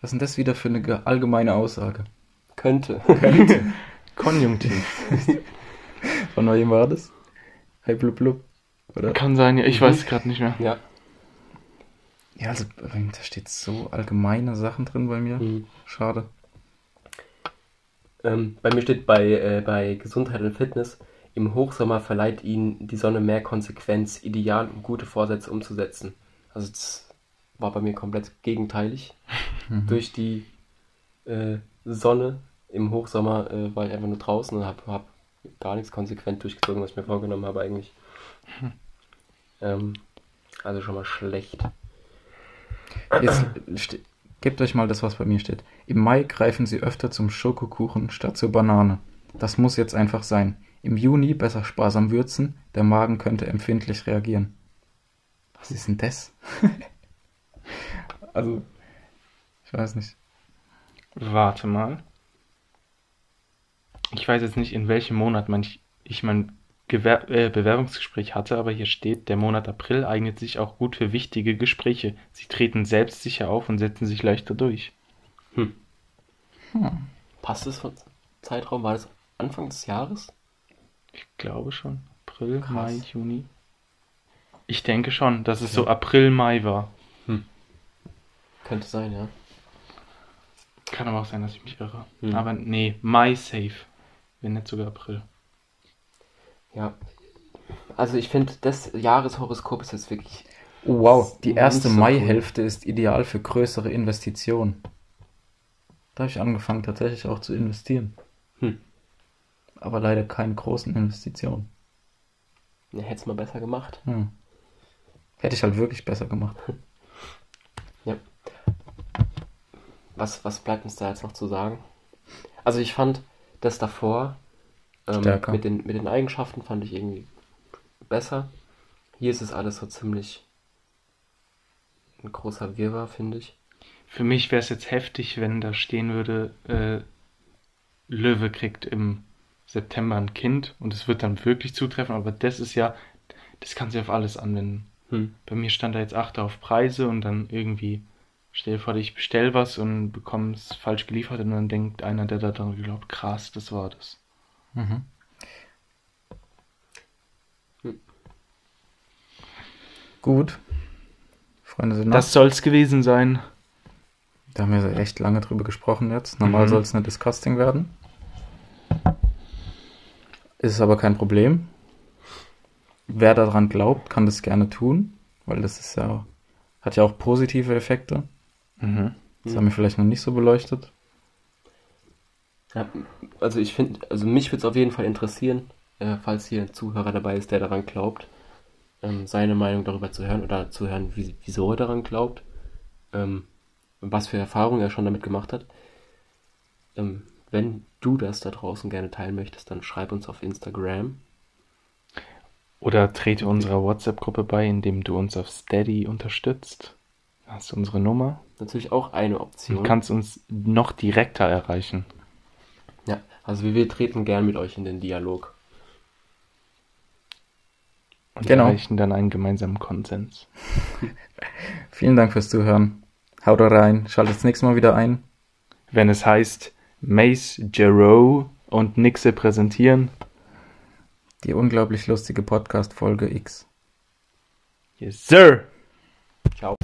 Was ist denn das wieder für eine ge- allgemeine Aussage? Könnte. Konjunktiv. Von wem war das? Hey blub blub. Oder? Kann sein, ja. Ich weiß es gerade nicht mehr. ja. Ja, also ähm, da steht so allgemeine Sachen drin bei mir. Mhm. Schade. Ähm, bei mir steht bei, äh, bei Gesundheit und Fitness, im Hochsommer verleiht ihnen die Sonne mehr Konsequenz, ideal und gute Vorsätze umzusetzen. Also das war bei mir komplett gegenteilig. Durch die äh, Sonne im Hochsommer äh, war ich einfach nur draußen und habe hab gar nichts konsequent durchgezogen, was ich mir vorgenommen habe eigentlich. Ähm, also schon mal schlecht. Jetzt gebt euch mal das, was bei mir steht. Im Mai greifen sie öfter zum Schokokuchen statt zur Banane. Das muss jetzt einfach sein. Im Juni besser sparsam würzen, der Magen könnte empfindlich reagieren. Was ist denn das? also, ich weiß nicht. Warte mal. Ich weiß jetzt nicht, in welchem Monat man ich, ich mein Gewer äh, Bewerbungsgespräch hatte, aber hier steht, der Monat April eignet sich auch gut für wichtige Gespräche. Sie treten selbstsicher auf und setzen sich leichter durch. Passt es von Zeitraum? War das Anfang des Jahres? Ich glaube schon. April, Krass. Mai, Juni. Ich denke schon, dass es so April, Mai war. Könnte sein, ja. Kann aber auch sein, dass ich mich irre. Hm. Aber nee, Mai safe. Wenn nicht sogar April. Ja. Also ich finde, das Jahreshoroskop ist jetzt wirklich. Oh, wow, die erste so Maihälfte ist ideal für größere Investitionen. Da habe ich angefangen, tatsächlich auch zu investieren. Hm. Aber leider keine großen Investitionen. Ne, hätte es mal besser gemacht. Hm. Hätte ich halt wirklich besser gemacht. Ja. Was, was bleibt uns da jetzt noch zu sagen? Also ich fand das davor ähm, Stärker. mit, den, mit den Eigenschaften fand ich irgendwie besser. Hier ist es alles so ziemlich ein großer Wirrwarr, finde ich. Für mich wäre es jetzt heftig, wenn da stehen würde, äh, Löwe kriegt im September ein Kind und es wird dann wirklich zutreffen, aber das ist ja, das kann sich auf alles anwenden. Hm. Bei mir stand da jetzt achte auf Preise und dann irgendwie, stell dir vor, ich bestell was und bekomme es falsch geliefert und dann denkt einer, der da dran glaubt, krass, das war das. Mhm. Hm. Gut. Freunde sind Das soll's gewesen sein. Da haben wir echt lange drüber gesprochen jetzt. Normal Mhm. soll es eine Disgusting werden. Ist aber kein Problem. Wer daran glaubt, kann das gerne tun, weil das ist ja, hat ja auch positive Effekte. Mhm. Das Mhm. haben wir vielleicht noch nicht so beleuchtet. Ja, also ich finde, also mich würde es auf jeden Fall interessieren, äh, falls hier ein Zuhörer dabei ist, der daran glaubt, ähm, seine Meinung darüber zu hören oder zu hören, wie, wieso er daran glaubt, ähm, was für Erfahrungen er schon damit gemacht hat. Ähm, wenn du das da draußen gerne teilen möchtest, dann schreib uns auf Instagram. Oder trete unserer WhatsApp-Gruppe bei, indem du uns auf Steady unterstützt. Da Hast du unsere Nummer Natürlich auch eine Option. kannst uns noch direkter erreichen. Also wir, wir treten gern mit euch in den Dialog. Und Genau. erreichen dann einen gemeinsamen Konsens. Vielen Dank fürs Zuhören. Haut rein, schaltet das nächste Mal wieder ein. Wenn es heißt, Mace, Jero und Nixe präsentieren. Die unglaublich lustige Podcast-Folge X. Yes, sir! Ciao.